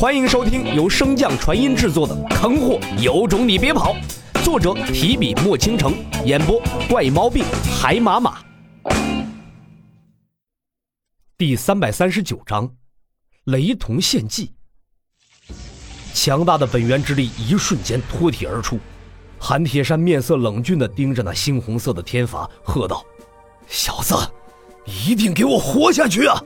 欢迎收听由升降传音制作的《坑货有种你别跑》，作者提笔墨倾城，演播怪猫病海马马。第三百三十九章，雷同献祭。强大的本源之力一瞬间脱体而出，韩铁山面色冷峻的盯着那猩红色的天罚，喝道：“小子，一定给我活下去啊！”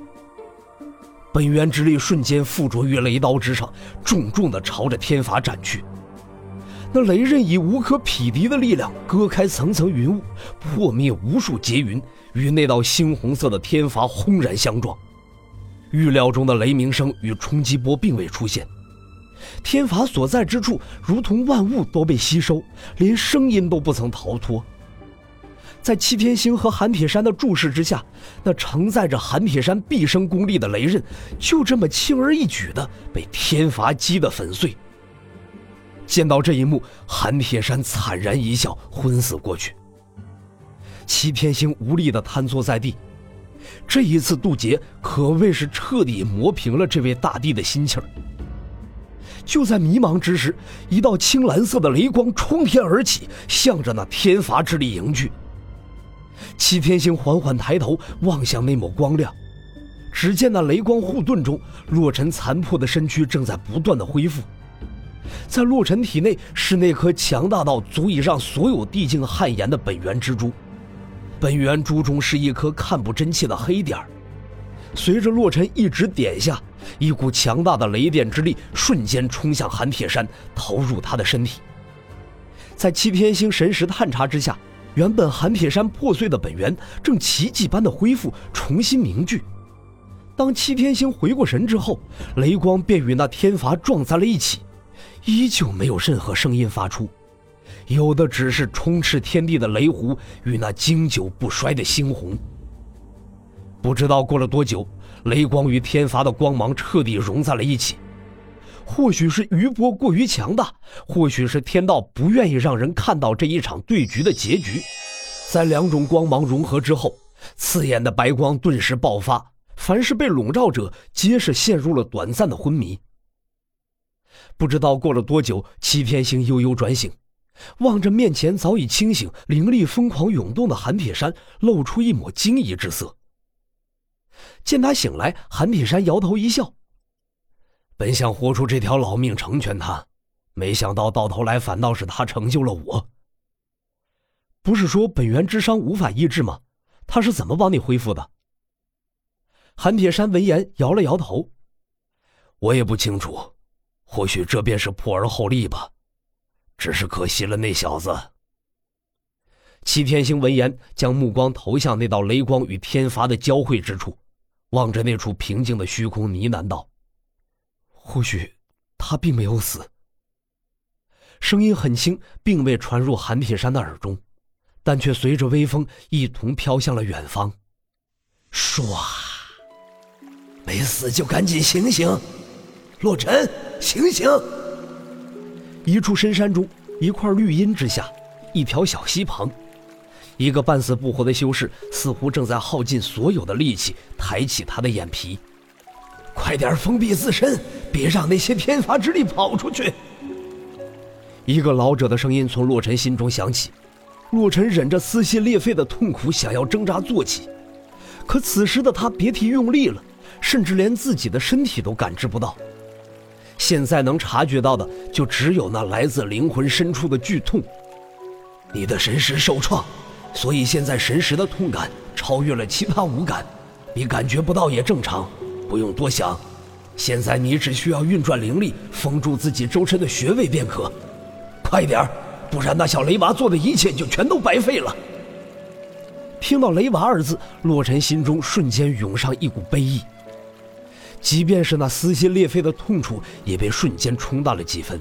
本源之力瞬间附着于雷刀之上，重重的朝着天罚斩去。那雷刃以无可匹敌的力量割开层层云雾，破灭无数劫云，与那道猩红色的天罚轰然相撞。预料中的雷鸣声与冲击波并未出现，天罚所在之处如同万物都被吸收，连声音都不曾逃脱。在七天星和韩铁山的注视之下，那承载着韩铁山毕生功力的雷刃，就这么轻而易举的被天罚击得粉碎。见到这一幕，韩铁山惨然一笑，昏死过去。齐天星无力的瘫坐在地，这一次渡劫可谓是彻底磨平了这位大帝的心气儿。就在迷茫之时，一道青蓝色的雷光冲天而起，向着那天罚之力迎去。七天星缓缓抬头望向那抹光亮，只见那雷光护盾中，洛尘残破的身躯正在不断的恢复。在洛尘体内是那颗强大到足以让所有地境汗颜的本源之珠，本源珠中是一颗看不真切的黑点儿。随着洛尘一指点下，一股强大的雷电之力瞬间冲向韩铁山，投入他的身体。在七天星神识探查之下。原本韩铁山破碎的本源正奇迹般的恢复，重新凝聚。当七天星回过神之后，雷光便与那天罚撞在了一起，依旧没有任何声音发出，有的只是充斥天地的雷弧与那经久不衰的猩红。不知道过了多久，雷光与天罚的光芒彻底融在了一起。或许是余波过于强大，或许是天道不愿意让人看到这一场对局的结局。在两种光芒融合之后，刺眼的白光顿时爆发，凡是被笼罩者皆是陷入了短暂的昏迷。不知道过了多久，七天星悠悠转醒，望着面前早已清醒、灵力疯狂涌动的韩铁山，露出一抹惊疑之色。见他醒来，韩铁山摇头一笑。本想活出这条老命成全他，没想到到头来反倒是他成就了我。不是说本源之伤无法医治吗？他是怎么帮你恢复的？韩铁山闻言摇了摇头：“我也不清楚，或许这便是破而后立吧。只是可惜了那小子。”齐天星闻言，将目光投向那道雷光与天罚的交汇之处，望着那处平静的虚空，呢喃道。或许，他并没有死。声音很轻，并未传入韩铁山的耳中，但却随着微风一同飘向了远方。唰！没死就赶紧醒醒，洛尘，醒醒！一处深山中，一块绿荫之下，一条小溪旁，一个半死不活的修士似乎正在耗尽所有的力气抬起他的眼皮。快点封闭自身，别让那些天罚之力跑出去！一个老者的声音从洛尘心中响起。洛尘忍着撕心裂肺的痛苦，想要挣扎坐起，可此时的他别提用力了，甚至连自己的身体都感知不到。现在能察觉到的，就只有那来自灵魂深处的剧痛。你的神识受创，所以现在神识的痛感超越了其他五感，你感觉不到也正常。不用多想，现在你只需要运转灵力封住自己周身的穴位便可。快点儿不然那小雷娃做的一切就全都白费了。听到“雷娃”二字，洛尘心中瞬间涌上一股悲意，即便是那撕心裂肺的痛楚，也被瞬间冲淡了几分。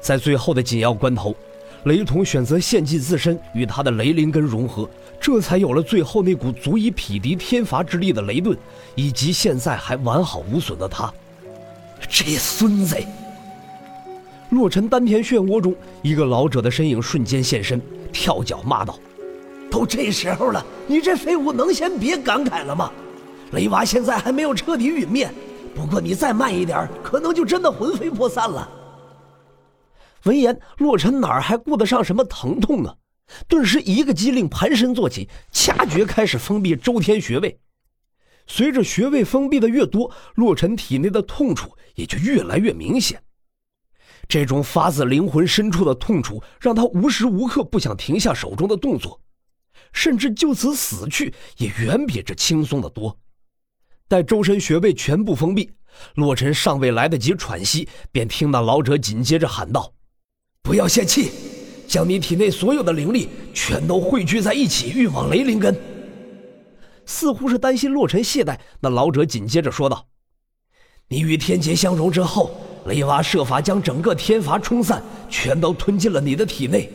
在最后的紧要关头。雷同选择献祭自身，与他的雷灵根融合，这才有了最后那股足以匹敌天罚之力的雷盾，以及现在还完好无损的他。这孙子！洛尘丹田漩涡中，一个老者的身影瞬间现身，跳脚骂道：“都这时候了，你这废物能先别感慨了吗？雷娃现在还没有彻底陨灭，不过你再慢一点，可能就真的魂飞魄散了。闻言，洛尘哪儿还顾得上什么疼痛啊？顿时一个机灵，盘身坐起，掐诀开始封闭周天穴位。随着穴位封闭的越多，洛尘体内的痛楚也就越来越明显。这种发自灵魂深处的痛楚，让他无时无刻不想停下手中的动作，甚至就此死去也远比这轻松的多。待周身穴位全部封闭，洛尘尚未来得及喘息，便听那老者紧接着喊道：“不要泄气，将你体内所有的灵力全都汇聚在一起，运往雷灵根。”似乎是担心洛尘懈怠，那老者紧接着说道：“你与天劫相融之后，雷娃设法将整个天罚冲散，全都吞进了你的体内。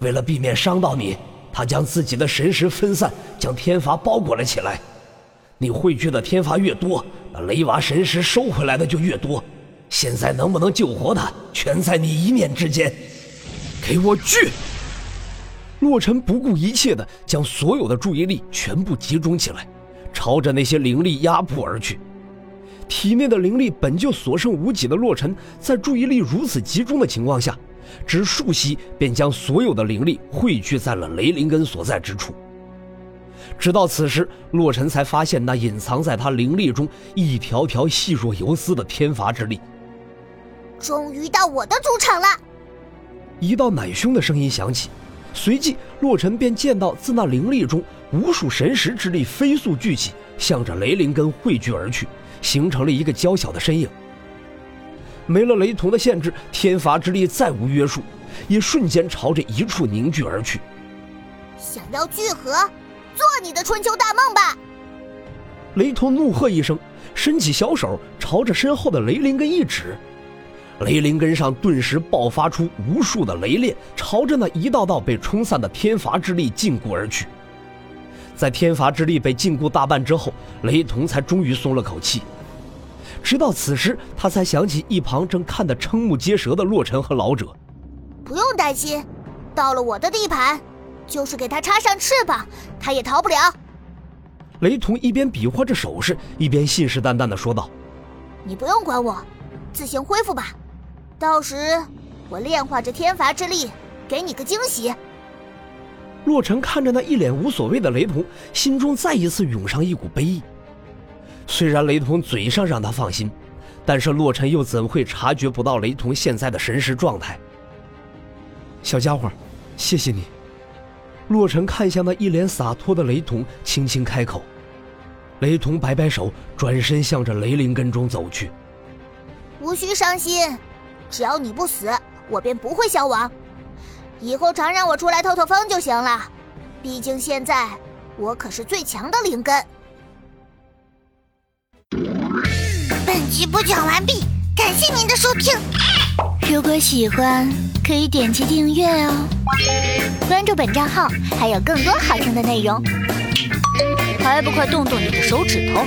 为了避免伤到你，他将自己的神识分散，将天罚包裹了起来。你汇聚的天罚越多，那雷娃神识收回来的就越多。现在能不能救活他，全在你一念之间。给我聚！”洛尘不顾一切的将所有的注意力全部集中起来，朝着那些灵力压迫而去。体内的灵力本就所剩无几的洛尘，在注意力如此集中的情况下，只数息便将所有的灵力汇聚在了雷灵根所在之处。直到此时，洛尘才发现那隐藏在他灵力中一条条细若游丝的天罚之力。终于到我的主场了！一道奶凶的声音响起。随即，洛尘便见到自那灵力中无数神识之力飞速聚起，向着雷灵根汇聚而去，形成了一个娇小的身影。没了雷同的限制，天罚之力再无约束，也瞬间朝着一处凝聚而去。想要聚合，做你的春秋大梦吧！雷同怒喝一声，伸起小手朝着身后的雷灵根一指。雷灵根上顿时爆发出无数的雷链，朝着那一道道被冲散的天罚之力禁锢而去。在天罚之力被禁锢大半之后，雷同才终于松了口气。直到此时，他才想起一旁正看得瞠目结舌的洛尘和老者。不用担心，到了我的地盘，就是给他插上翅膀，他也逃不了。雷同一边比划着手势，一边信誓旦旦地说道：“你不用管我，自行恢复吧。”到时，我炼化这天罚之力，给你个惊喜。洛尘看着那一脸无所谓的雷同，心中再一次涌上一股悲意。虽然雷同嘴上让他放心，但是洛尘又怎会察觉不到雷同现在的神识状态？小家伙，谢谢你。洛尘看向那一脸洒脱的雷同，轻轻开口。雷同摆摆手，转身向着雷灵根中走去。无需伤心。只要你不死，我便不会消亡。以后常让我出来透透风就行了。毕竟现在我可是最强的灵根。本集播讲完毕，感谢您的收听。如果喜欢，可以点击订阅哦。关注本账号，还有更多好听的内容。还不快动动你的手指头！